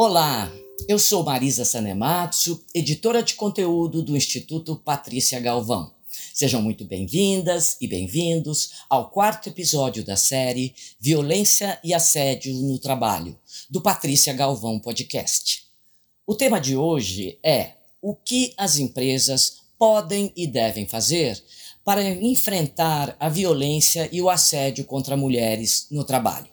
Olá, eu sou Marisa Sanematsu, editora de conteúdo do Instituto Patrícia Galvão. Sejam muito bem-vindas e bem-vindos ao quarto episódio da série Violência e Assédio no Trabalho, do Patrícia Galvão Podcast. O tema de hoje é o que as empresas podem e devem fazer para enfrentar a violência e o assédio contra mulheres no trabalho.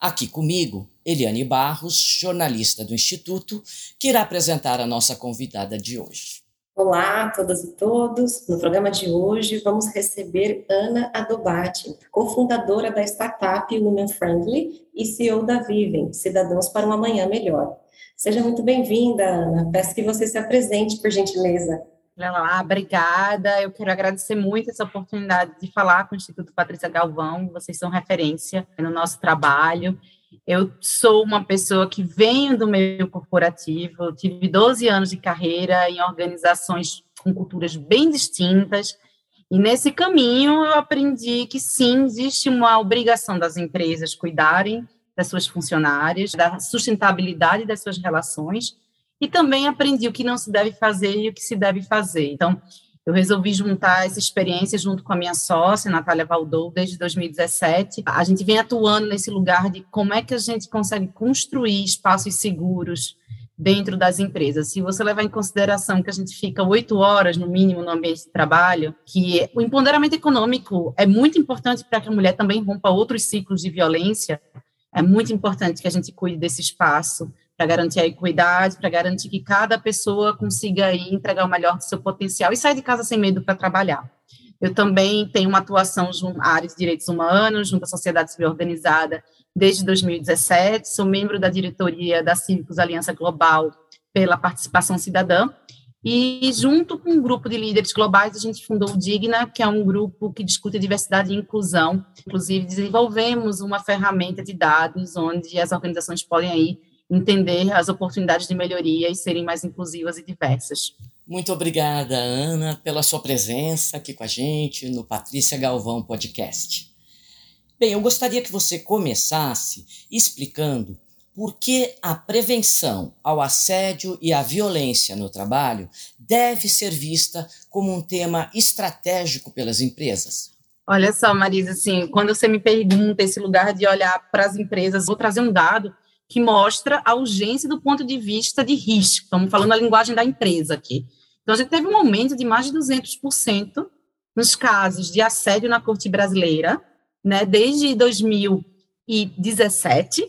Aqui comigo, Eliane Barros, jornalista do Instituto, que irá apresentar a nossa convidada de hoje. Olá a todas e todos. No programa de hoje vamos receber Ana Adobati, cofundadora da startup Women Friendly e CEO da Vivem, Cidadãos para um Amanhã Melhor. Seja muito bem-vinda, Ana. Peço que você se apresente, por gentileza. Olá, obrigada. Eu quero agradecer muito essa oportunidade de falar com o Instituto Patrícia Galvão. Vocês são referência no nosso trabalho. Eu sou uma pessoa que venho do meio corporativo, tive 12 anos de carreira em organizações com culturas bem distintas, e nesse caminho eu aprendi que sim, existe uma obrigação das empresas cuidarem das suas funcionárias, da sustentabilidade das suas relações, e também aprendi o que não se deve fazer e o que se deve fazer. Então, eu resolvi juntar essa experiência junto com a minha sócia, Natália Valdou, desde 2017. A gente vem atuando nesse lugar de como é que a gente consegue construir espaços seguros dentro das empresas. Se você levar em consideração que a gente fica oito horas, no mínimo, no ambiente de trabalho, que o empoderamento econômico é muito importante para que a mulher também rompa outros ciclos de violência, é muito importante que a gente cuide desse espaço para garantir a equidade, para garantir que cada pessoa consiga aí entregar o melhor do seu potencial e sair de casa sem medo para trabalhar. Eu também tenho uma atuação junto à área de direitos humanos, junto à sociedade civil organizada, desde 2017. Sou membro da diretoria da Cívicos Aliança Global pela Participação Cidadã. E, junto com um grupo de líderes globais, a gente fundou o Digna, que é um grupo que discute diversidade e inclusão. Inclusive, desenvolvemos uma ferramenta de dados onde as organizações podem aí entender as oportunidades de melhoria e serem mais inclusivas e diversas. Muito obrigada, Ana, pela sua presença aqui com a gente no Patrícia Galvão Podcast. Bem, eu gostaria que você começasse explicando por que a prevenção ao assédio e à violência no trabalho deve ser vista como um tema estratégico pelas empresas. Olha só, Marisa, assim, quando você me pergunta esse lugar de olhar para as empresas, vou trazer um dado que mostra a urgência do ponto de vista de risco. Estamos falando a linguagem da empresa aqui. Então, a gente teve um aumento de mais de 200% nos casos de assédio na corte brasileira, né, desde 2017,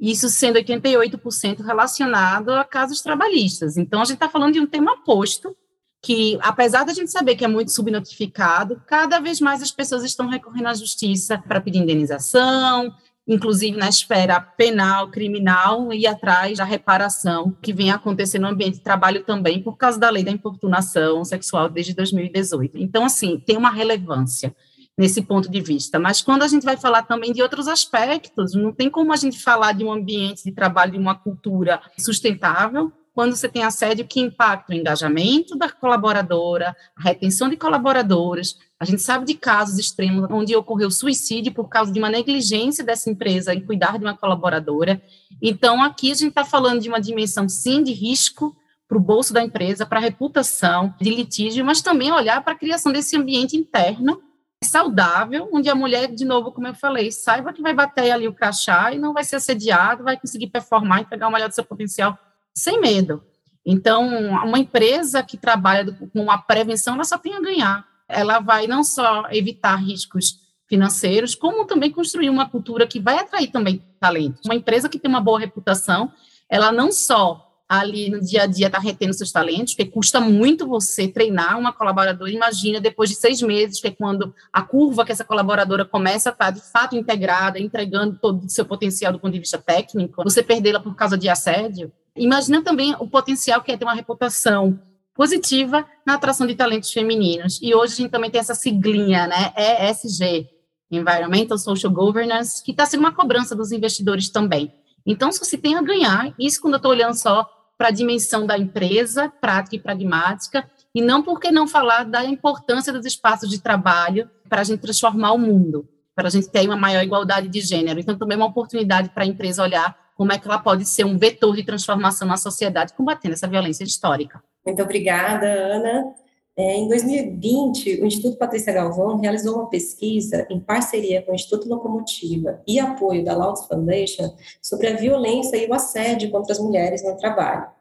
isso sendo 88% relacionado a casos trabalhistas. Então, a gente está falando de um tema posto, que, apesar da gente saber que é muito subnotificado, cada vez mais as pessoas estão recorrendo à justiça para pedir indenização, inclusive na esfera penal, criminal e atrás da reparação que vem acontecendo no ambiente de trabalho também por causa da lei da importunação sexual desde 2018. Então, assim, tem uma relevância nesse ponto de vista. Mas quando a gente vai falar também de outros aspectos, não tem como a gente falar de um ambiente de trabalho, de uma cultura sustentável, quando você tem assédio que impacta o engajamento da colaboradora, a retenção de colaboradores. A gente sabe de casos extremos onde ocorreu suicídio por causa de uma negligência dessa empresa em cuidar de uma colaboradora. Então, aqui a gente está falando de uma dimensão, sim, de risco para o bolso da empresa, para a reputação, de litígio, mas também olhar para a criação desse ambiente interno saudável, onde a mulher, de novo, como eu falei, saiba que vai bater ali o crachá e não vai ser assediado, vai conseguir performar, entregar o melhor do seu potencial sem medo. Então, uma empresa que trabalha com a prevenção, ela só tem a ganhar. Ela vai não só evitar riscos financeiros, como também construir uma cultura que vai atrair também talento. Uma empresa que tem uma boa reputação, ela não só ali no dia a dia está retendo seus talentos, porque custa muito você treinar uma colaboradora. Imagina, depois de seis meses, que é quando a curva que essa colaboradora começa a estar tá, de fato integrada, entregando todo o seu potencial do ponto de vista técnico, você perdê-la por causa de assédio, Imagina também o potencial que é ter uma reputação positiva na atração de talentos femininos. E hoje a gente também tem essa siglinha, né, ESG, Environmental Social Governance, que está sendo uma cobrança dos investidores também. Então, se você tem a ganhar, isso quando eu estou olhando só para a dimensão da empresa, prática e pragmática, e não porque não falar da importância dos espaços de trabalho para a gente transformar o mundo, para a gente ter uma maior igualdade de gênero. Então, também é uma oportunidade para a empresa olhar como é que ela pode ser um vetor de transformação na sociedade, combatendo essa violência histórica. Muito obrigada, Ana. É, em 2020, o Instituto Patrícia Galvão realizou uma pesquisa em parceria com o Instituto Locomotiva e apoio da Louds Foundation sobre a violência e o assédio contra as mulheres no trabalho.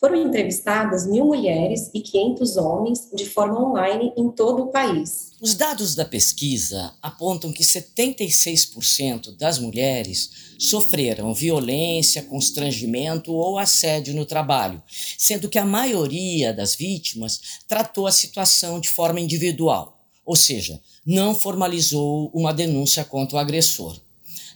Foram entrevistadas mil mulheres e 500 homens de forma online em todo o país. Os dados da pesquisa apontam que 76% das mulheres sofreram violência, constrangimento ou assédio no trabalho, sendo que a maioria das vítimas tratou a situação de forma individual, ou seja, não formalizou uma denúncia contra o agressor.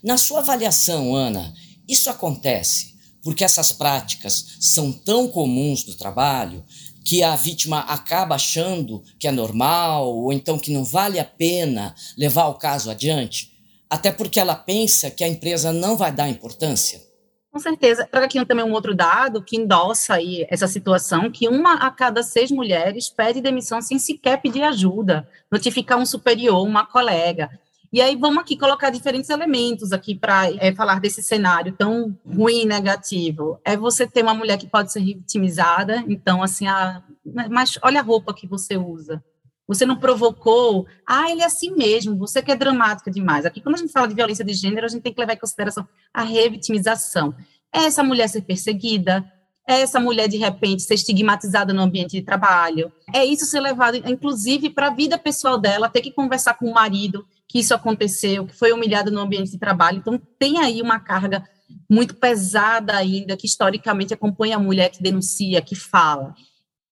Na sua avaliação, Ana, isso acontece porque essas práticas são tão comuns no trabalho que a vítima acaba achando que é normal ou então que não vale a pena levar o caso adiante, até porque ela pensa que a empresa não vai dar importância. Com certeza. Trago aqui também um outro dado que endossa aí essa situação, que uma a cada seis mulheres pede demissão sem sequer pedir ajuda, notificar um superior, uma colega. E aí vamos aqui colocar diferentes elementos aqui para é, falar desse cenário tão ruim e negativo. É você ter uma mulher que pode ser vitimizada, então assim, a, mas olha a roupa que você usa. Você não provocou, ah, ele é assim mesmo, você que é dramática demais. Aqui, quando a gente fala de violência de gênero, a gente tem que levar em consideração a revitimização. É essa mulher ser perseguida, é essa mulher, de repente, ser estigmatizada no ambiente de trabalho, é isso ser levado, inclusive, para a vida pessoal dela, ter que conversar com o marido, que isso aconteceu, que foi humilhada no ambiente de trabalho. Então, tem aí uma carga muito pesada ainda, que historicamente acompanha a mulher que denuncia, que fala.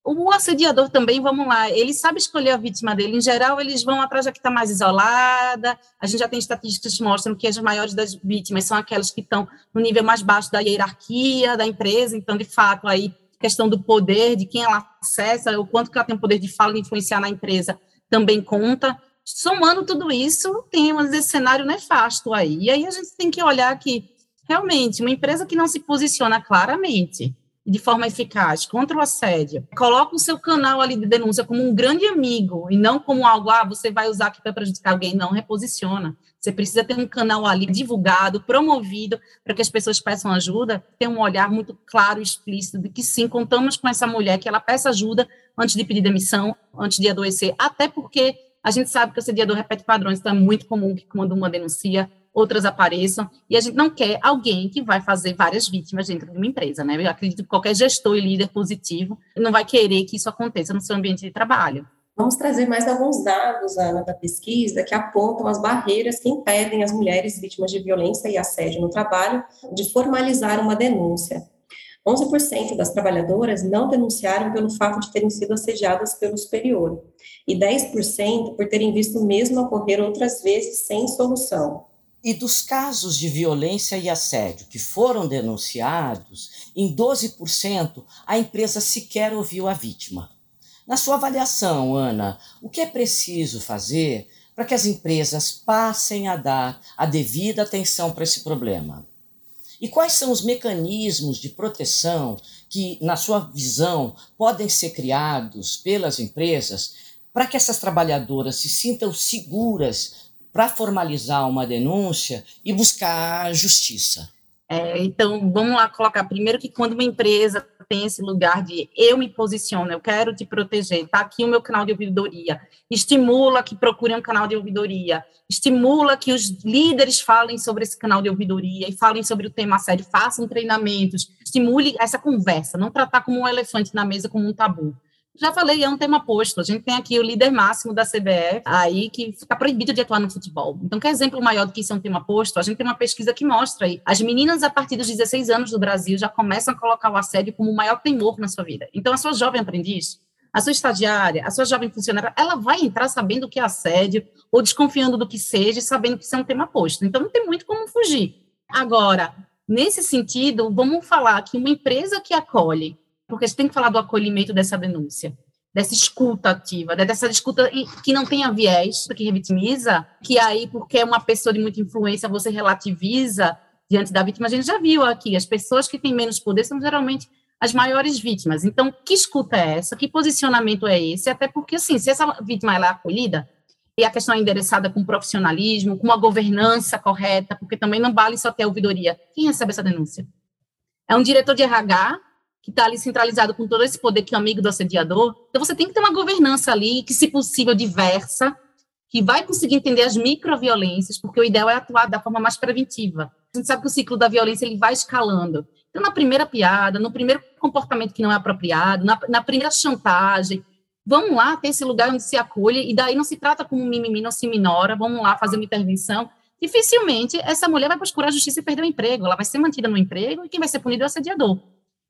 O assediador também, vamos lá, ele sabe escolher a vítima dele. Em geral, eles vão atrás da que está mais isolada. A gente já tem estatísticas que mostram que as maiores das vítimas são aquelas que estão no nível mais baixo da hierarquia da empresa. Então, de fato, aí questão do poder, de quem ela acessa, o quanto que ela tem poder de fala e influenciar na empresa, também conta somando tudo isso, temos esse cenário nefasto aí. E aí a gente tem que olhar que, realmente, uma empresa que não se posiciona claramente de forma eficaz contra o assédio, coloca o seu canal ali de denúncia como um grande amigo e não como algo, ah, você vai usar aqui para prejudicar alguém, não reposiciona. Você precisa ter um canal ali divulgado, promovido, para que as pessoas peçam ajuda, ter um olhar muito claro e explícito de que sim, contamos com essa mulher, que ela peça ajuda antes de pedir demissão, antes de adoecer, até porque a gente sabe que o assediador repete padrões, então é muito comum que quando uma denuncia, outras apareçam, e a gente não quer alguém que vai fazer várias vítimas dentro de uma empresa, né? Eu acredito que qualquer gestor e líder positivo não vai querer que isso aconteça no seu ambiente de trabalho. Vamos trazer mais alguns dados, Ana, da pesquisa, que apontam as barreiras que impedem as mulheres vítimas de violência e assédio no trabalho de formalizar uma denúncia. 11% das trabalhadoras não denunciaram pelo fato de terem sido assediadas pelo superior, e 10% por terem visto o mesmo ocorrer outras vezes sem solução. E dos casos de violência e assédio que foram denunciados, em 12% a empresa sequer ouviu a vítima. Na sua avaliação, Ana, o que é preciso fazer para que as empresas passem a dar a devida atenção para esse problema? E quais são os mecanismos de proteção que, na sua visão, podem ser criados pelas empresas para que essas trabalhadoras se sintam seguras para formalizar uma denúncia e buscar justiça? É, então, vamos lá colocar primeiro que quando uma empresa tem esse lugar de eu me posiciono, eu quero te proteger, está aqui o meu canal de ouvidoria, estimula que procurem um canal de ouvidoria, estimula que os líderes falem sobre esse canal de ouvidoria e falem sobre o tema sério, façam treinamentos, estimule essa conversa, não tratar como um elefante na mesa, como um tabu. Já falei, é um tema posto. A gente tem aqui o líder máximo da CBF, aí que fica proibido de atuar no futebol. Então, que exemplo maior do que isso é um tema posto? A gente tem uma pesquisa que mostra aí. As meninas, a partir dos 16 anos do Brasil, já começam a colocar o assédio como o maior temor na sua vida. Então, a sua jovem aprendiz, a sua estagiária, a sua jovem funcionária, ela vai entrar sabendo o que é assédio, ou desconfiando do que seja, sabendo que isso é um tema posto. Então, não tem muito como fugir. Agora, nesse sentido, vamos falar que uma empresa que acolhe porque você tem que falar do acolhimento dessa denúncia, dessa escuta ativa, né, dessa escuta que não tenha viés, que revitimiza, que aí, porque é uma pessoa de muita influência, você relativiza diante da vítima. A gente já viu aqui, as pessoas que têm menos poder são geralmente as maiores vítimas. Então, que escuta é essa? Que posicionamento é esse? Até porque, assim, se essa vítima ela é acolhida, e a questão é endereçada com profissionalismo, com uma governança correta, porque também não vale só ter ouvidoria. Quem recebe essa denúncia? É um diretor de RH que está ali centralizado com todo esse poder que é amigo do assediador. Então, você tem que ter uma governança ali, que, se possível, diversa, que vai conseguir entender as microviolências, porque o ideal é atuar da forma mais preventiva. A gente sabe que o ciclo da violência ele vai escalando. Então, na primeira piada, no primeiro comportamento que não é apropriado, na, na primeira chantagem, vamos lá ter esse lugar onde se acolhe, e daí não se trata como mimimi, não se minora, vamos lá fazer uma intervenção. Dificilmente essa mulher vai procurar a justiça e perder o emprego, ela vai ser mantida no emprego e quem vai ser punido é o assediador.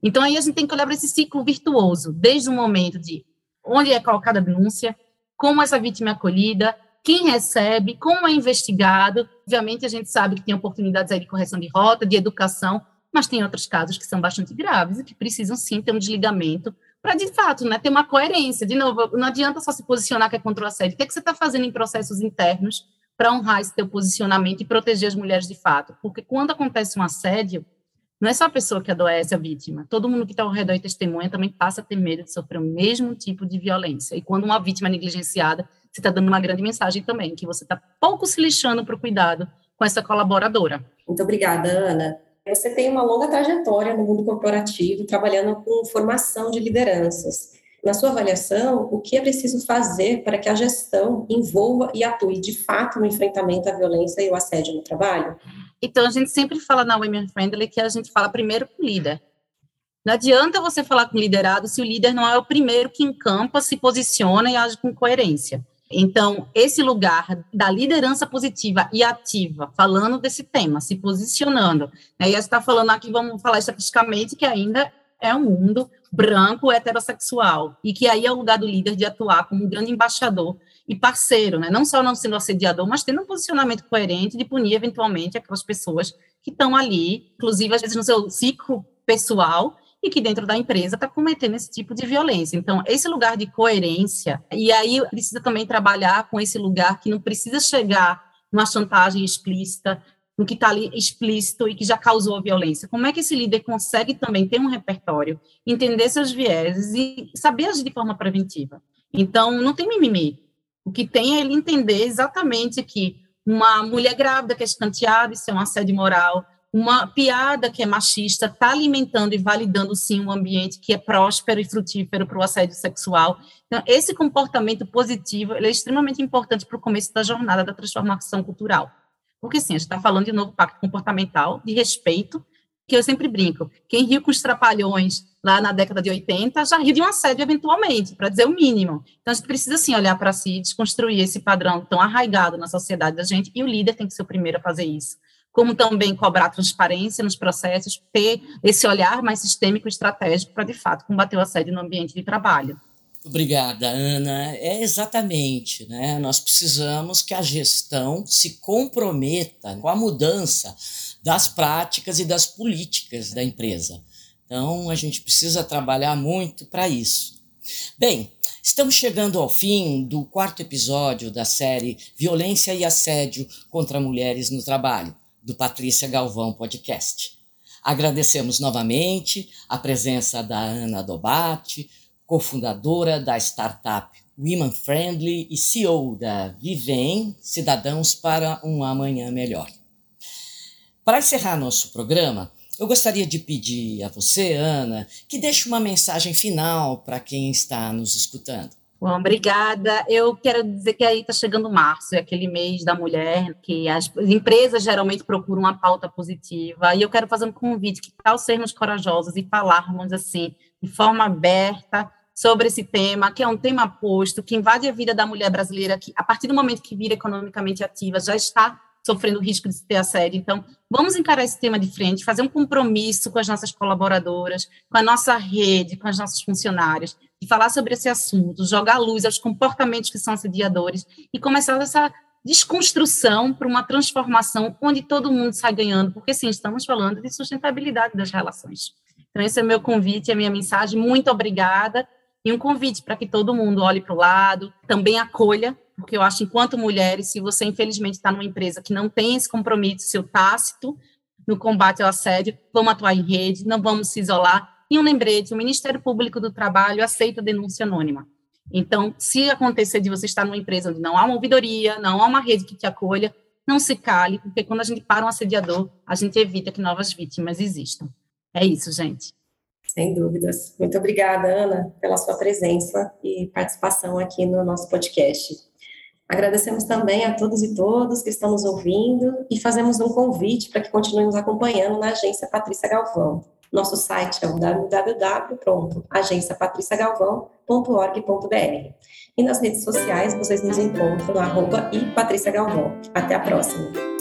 Então, aí a gente tem que olhar para esse ciclo virtuoso, desde o momento de onde é colocada a denúncia, como essa vítima é acolhida, quem recebe, como é investigado. Obviamente, a gente sabe que tem oportunidades aí de correção de rota, de educação, mas tem outros casos que são bastante graves e que precisam sim ter um desligamento para, de fato, né, ter uma coerência. De novo, não adianta só se posicionar que é contra o assédio. O que, é que você está fazendo em processos internos para honrar esse teu posicionamento e proteger as mulheres de fato? Porque quando acontece um assédio, não é só a pessoa que adoece a vítima, todo mundo que está ao redor e testemunha também passa a ter medo de sofrer o mesmo tipo de violência. E quando uma vítima é negligenciada, você está dando uma grande mensagem também, que você está pouco se lixando para o cuidado com essa colaboradora. Muito obrigada, Ana. Você tem uma longa trajetória no mundo corporativo, trabalhando com formação de lideranças. Na sua avaliação, o que é preciso fazer para que a gestão envolva e atue de fato no enfrentamento à violência e o assédio no trabalho? Então, a gente sempre fala na Women Friendly que a gente fala primeiro com o líder. Não adianta você falar com o liderado se o líder não é o primeiro que encampa, se posiciona e age com coerência. Então, esse lugar da liderança positiva e ativa, falando desse tema, se posicionando. Né? E você está falando aqui, vamos falar estatisticamente, que ainda é um mundo branco heterossexual e que aí é o lugar do líder de atuar como um grande embaixador e parceiro, né? não só não sendo assediador, mas tendo um posicionamento coerente de punir eventualmente aquelas pessoas que estão ali, inclusive às vezes no seu ciclo pessoal e que dentro da empresa está cometendo esse tipo de violência. Então, esse lugar de coerência, e aí precisa também trabalhar com esse lugar que não precisa chegar numa chantagem explícita, no que está ali explícito e que já causou a violência. Como é que esse líder consegue também ter um repertório, entender seus vieses e saber agir de forma preventiva? Então, não tem mimimi. O que tem é ele entender exatamente que uma mulher grávida que é escanteada, isso é um assédio moral, uma piada que é machista está alimentando e validando sim um ambiente que é próspero e frutífero para o assédio sexual. Então, esse comportamento positivo é extremamente importante para o começo da jornada da transformação cultural. Porque, sim, a gente está falando de novo pacto comportamental, de respeito, que eu sempre brinco. Quem riu com os trapalhões lá na década de 80 já riu de um assédio eventualmente, para dizer o mínimo. Então, a gente precisa, sim, olhar para si, desconstruir esse padrão tão arraigado na sociedade da gente, e o líder tem que ser o primeiro a fazer isso como também cobrar transparência nos processos, ter esse olhar mais sistêmico e estratégico para, de fato, combater o assédio no ambiente de trabalho. Obrigada, Ana. É exatamente, né? Nós precisamos que a gestão se comprometa com a mudança das práticas e das políticas da empresa. Então, a gente precisa trabalhar muito para isso. Bem, estamos chegando ao fim do quarto episódio da série Violência e Assédio contra Mulheres no Trabalho do Patrícia Galvão Podcast. Agradecemos novamente a presença da Ana Dobate, cofundadora da startup Women Friendly e CEO da Vivem Cidadãos para um Amanhã Melhor. Para encerrar nosso programa, eu gostaria de pedir a você, Ana, que deixe uma mensagem final para quem está nos escutando. Bom, obrigada. Eu quero dizer que aí está chegando março, é aquele mês da mulher, que as empresas geralmente procuram uma pauta positiva, e eu quero fazer um convite, que tal sermos corajosos e falarmos assim, de forma aberta, sobre esse tema, que é um tema posto, que invade a vida da mulher brasileira, que a partir do momento que vira economicamente ativa, já está sofrendo o risco de ter assédio. Então, vamos encarar esse tema de frente, fazer um compromisso com as nossas colaboradoras, com a nossa rede, com as nossas funcionárias, de falar sobre esse assunto, jogar luz aos comportamentos que são assediadores e começar essa desconstrução para uma transformação onde todo mundo sai ganhando, porque sim, estamos falando de sustentabilidade das relações. Então, esse é o meu convite, a minha mensagem. Muito obrigada. E um convite para que todo mundo olhe para o lado, também acolha, porque eu acho, enquanto mulheres, se você infelizmente está numa empresa que não tem esse compromisso seu tácito no combate ao assédio, vamos atuar em rede, não vamos se isolar, e um lembrete: o Ministério Público do Trabalho aceita denúncia anônima. Então, se acontecer de você estar numa empresa onde não há uma ouvidoria, não há uma rede que te acolha, não se cale, porque quando a gente para um assediador, a gente evita que novas vítimas existam. É isso, gente. Sem dúvidas. Muito obrigada, Ana, pela sua presença e participação aqui no nosso podcast. Agradecemos também a todos e todas que estão nos ouvindo e fazemos um convite para que continuem nos acompanhando na agência Patrícia Galvão. Nosso site é o www.agenciapatriciagalvão.org.br. E nas redes sociais vocês nos encontram no arroba e Patrícia Galvão. Até a próxima!